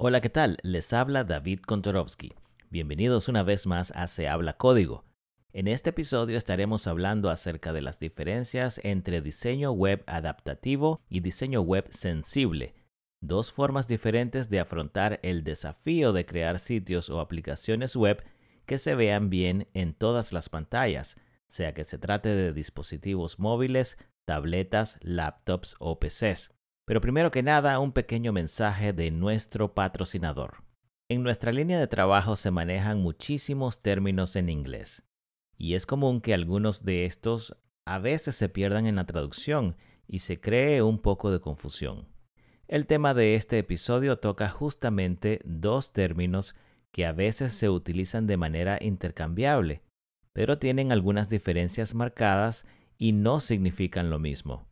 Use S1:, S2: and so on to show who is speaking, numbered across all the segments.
S1: Hola, ¿qué tal? Les habla David Kontorovsky. Bienvenidos una vez más a Se habla código. En este episodio estaremos hablando acerca de las diferencias entre diseño web adaptativo y diseño web sensible, dos formas diferentes de afrontar el desafío de crear sitios o aplicaciones web que se vean bien en todas las pantallas, sea que se trate de dispositivos móviles, tabletas, laptops o PCs. Pero primero que nada, un pequeño mensaje de nuestro patrocinador. En nuestra línea de trabajo se manejan muchísimos términos en inglés, y es común que algunos de estos a veces se pierdan en la traducción y se cree un poco de confusión. El tema de este episodio toca justamente dos términos que a veces se utilizan de manera intercambiable, pero tienen algunas diferencias marcadas y no significan lo mismo.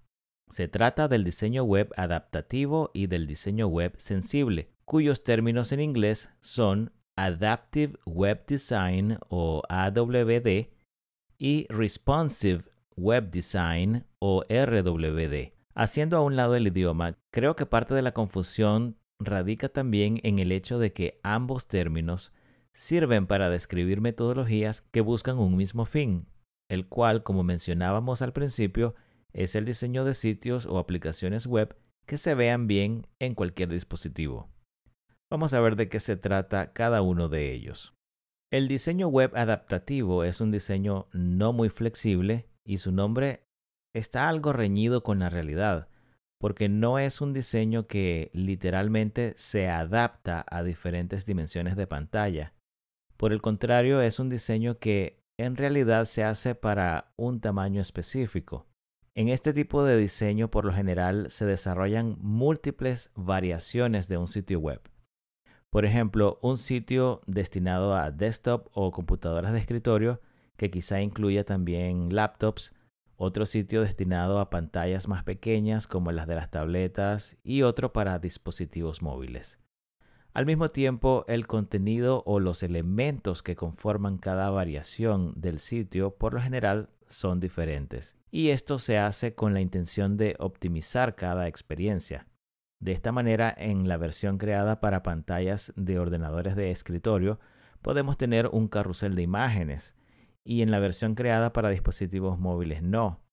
S1: Se trata del diseño web adaptativo y del diseño web sensible, cuyos términos en inglés son Adaptive Web Design o AWD y Responsive Web Design o RWD. Haciendo a un lado el idioma, creo que parte de la confusión radica también en el hecho de que ambos términos sirven para describir metodologías que buscan un mismo fin, el cual, como mencionábamos al principio, es el diseño de sitios o aplicaciones web que se vean bien en cualquier dispositivo. Vamos a ver de qué se trata cada uno de ellos. El diseño web adaptativo es un diseño no muy flexible y su nombre está algo reñido con la realidad, porque no es un diseño que literalmente se adapta a diferentes dimensiones de pantalla. Por el contrario, es un diseño que en realidad se hace para un tamaño específico. En este tipo de diseño por lo general se desarrollan múltiples variaciones de un sitio web. Por ejemplo, un sitio destinado a desktop o computadoras de escritorio que quizá incluya también laptops, otro sitio destinado a pantallas más pequeñas como las de las tabletas y otro para dispositivos móviles. Al mismo tiempo, el contenido o los elementos que conforman cada variación del sitio por lo general son diferentes. Y esto se hace con la intención de optimizar cada experiencia. De esta manera, en la versión creada para pantallas de ordenadores de escritorio, podemos tener un carrusel de imágenes, y en la versión creada para dispositivos móviles no.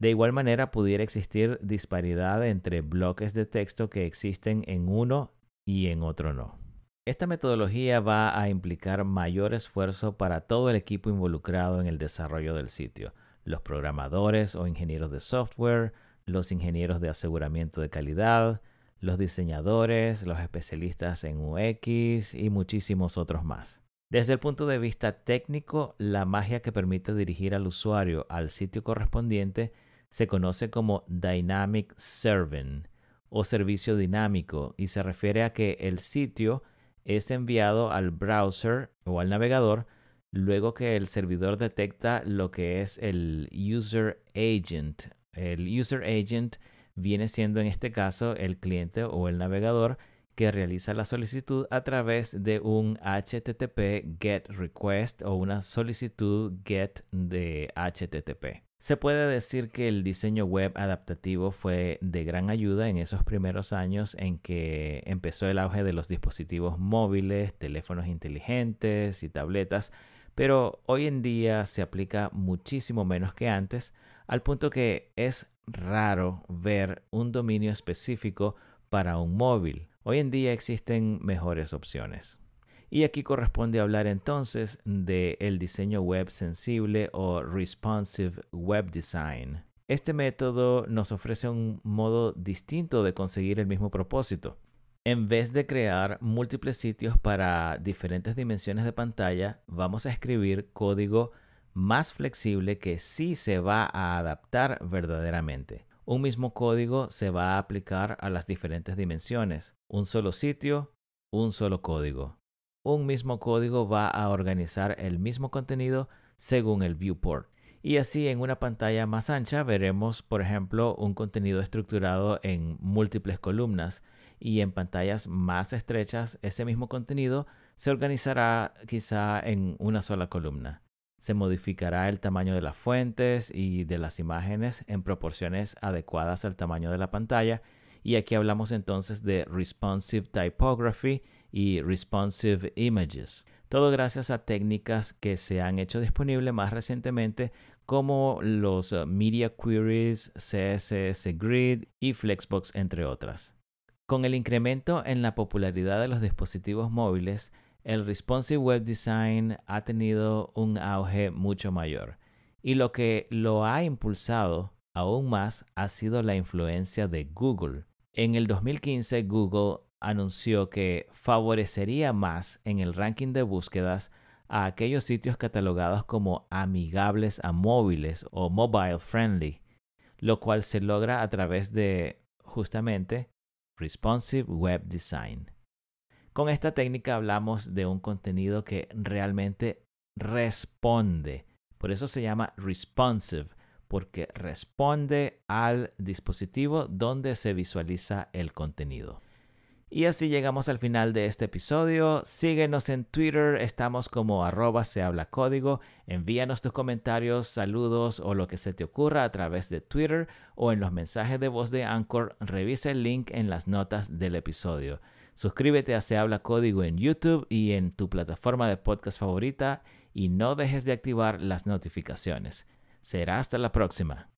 S1: De igual manera, pudiera existir disparidad entre bloques de texto que existen en uno y en otro no. Esta metodología va a implicar mayor esfuerzo para todo el equipo involucrado en el desarrollo del sitio, los programadores o ingenieros de software, los ingenieros de aseguramiento de calidad, los diseñadores, los especialistas en UX y muchísimos otros más. Desde el punto de vista técnico, la magia que permite dirigir al usuario al sitio correspondiente se conoce como Dynamic Serving o servicio dinámico y se refiere a que el sitio es enviado al browser o al navegador luego que el servidor detecta lo que es el user agent. El user agent viene siendo en este caso el cliente o el navegador que realiza la solicitud a través de un HTTP GET request o una solicitud GET de HTTP. Se puede decir que el diseño web adaptativo fue de gran ayuda en esos primeros años en que empezó el auge de los dispositivos móviles, teléfonos inteligentes y tabletas, pero hoy en día se aplica muchísimo menos que antes, al punto que es raro ver un dominio específico para un móvil. Hoy en día existen mejores opciones. Y aquí corresponde hablar entonces del el diseño web sensible o responsive web design. Este método nos ofrece un modo distinto de conseguir el mismo propósito. En vez de crear múltiples sitios para diferentes dimensiones de pantalla, vamos a escribir código más flexible que sí se va a adaptar verdaderamente. Un mismo código se va a aplicar a las diferentes dimensiones. Un solo sitio, un solo código un mismo código va a organizar el mismo contenido según el viewport. Y así en una pantalla más ancha veremos, por ejemplo, un contenido estructurado en múltiples columnas y en pantallas más estrechas ese mismo contenido se organizará quizá en una sola columna. Se modificará el tamaño de las fuentes y de las imágenes en proporciones adecuadas al tamaño de la pantalla Y aquí hablamos entonces de Responsive Typography y Responsive Images. Todo gracias a técnicas que se han hecho disponibles más recientemente como los uh, Media Queries, CSS Grid y Flexbox, entre otras. Con el incremento en la popularidad de los dispositivos móviles, el responsive web design ha tenido un auge mucho mayor. Y lo que lo ha impulsado aún más ha sido la influencia de Google. En el 2015 Google anunció que favorecería más en el ranking de búsquedas a aquellos sitios catalogados como amigables a móviles o mobile friendly, lo cual se logra a través de justamente Responsive Web Design. Con esta técnica hablamos de un contenido que realmente responde. Por eso se llama responsive, porque responde al dispositivo donde se visualiza el contenido. Y así llegamos al final de este episodio. Síguenos en Twitter, estamos como arroba se habla código. Envíanos tus comentarios, saludos o lo que se te ocurra a través de Twitter o en los mensajes de voz de Anchor. Revisa el link en las notas del episodio. Suscríbete a Se habla código en YouTube y en tu plataforma de podcast favorita y no dejes de activar las notificaciones. Será hasta la próxima.